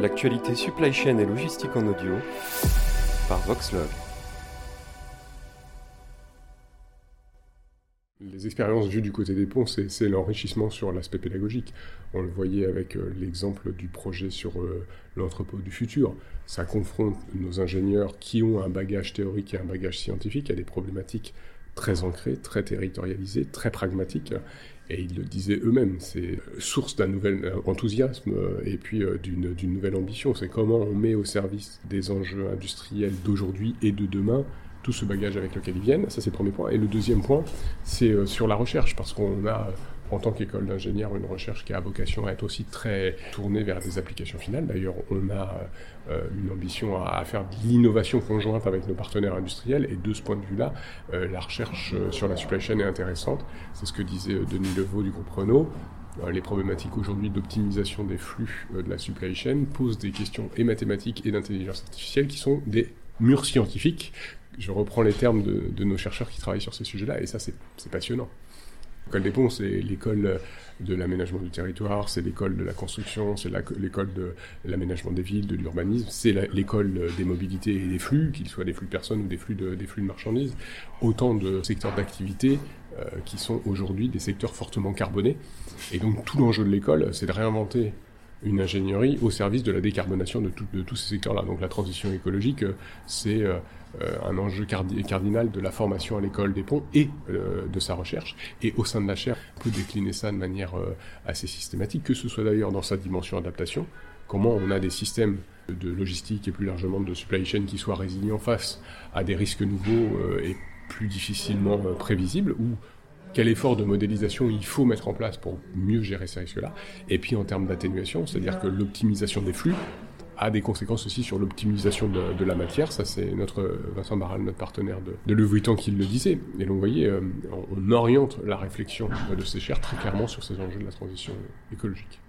L'actualité supply chain et logistique en audio par Voxlog. Les expériences vues du côté des ponts, c'est l'enrichissement sur l'aspect pédagogique. On le voyait avec euh, l'exemple du projet sur euh, l'entrepôt du futur. Ça confronte nos ingénieurs qui ont un bagage théorique et un bagage scientifique à des problématiques très ancrées, très territorialisées, très pragmatiques. Et ils le disaient eux-mêmes, c'est source d'un nouvel enthousiasme euh, et puis euh, d'une nouvelle ambition. C'est comment on met au service des enjeux industriels d'aujourd'hui et de demain tout ce bagage avec lequel ils viennent. Ça, c'est le premier point. Et le deuxième point, c'est euh, sur la recherche, parce qu'on a en tant qu'école d'ingénieur, une recherche qui a vocation à être aussi très tournée vers des applications finales. D'ailleurs, on a euh, une ambition à, faire de l'innovation conjointe avec nos partenaires industriels, et de ce point de vue-là, euh, la recherche euh, sur la supply chain est intéressante. C'est ce que disait Denis Levaux du groupe Renault les problématiques aujourd'hui d'optimisation des flux de la supply chain posent des questions et mathématiques et d'intelligence artificielle qui sont des murs scientifiques. Je reprends les termes de, de nos chercheurs qui travaillent sur ces sujets-là, et ça, c'est passionnant. L'école des ponts, c'est l'école de l'aménagement du territoire, c'est l'école de la construction, c'est l'école de l'aménagement des villes, de l'urbanisme, c'est l'école des mobilités et des flux, qu'ils soient des flux de personnes ou des flux de, des flux de marchandises. Autant de secteurs d'activité euh, qui sont aujourd'hui des secteurs fortement carbonés. Et donc tout l'enjeu de l'école, c'est de réinventer une ingénierie au service de la décarbonation de, tous ces secteurs-là. Donc la transition écologique, euh, c'est euh, euh, un enjeu cardinal de la formation à l'école des ponts et de sa recherche. Et au sein de la chaire, on peut décliner ça de manière assez systématique, que ce soit d'ailleurs dans sa dimension adaptation, comment on a des systèmes de logistique et plus largement de supply chain qui soient résilients face à des risques nouveaux et plus difficilement prévisibles, ou quel effort de modélisation il faut mettre en place pour mieux gérer ces risques-là. Et puis en termes d'atténuation, c'est-à-dire que l'optimisation des flux a des conséquences aussi sur l'optimisation de, la matière. Ça, c'est notre Vincent Barral, notre partenaire de, Le Vuitton, qui le disait. Et donc, vous voyez, euh, on, oriente la réflexion de ces chers très clairement sur ces enjeux de la transition écologique.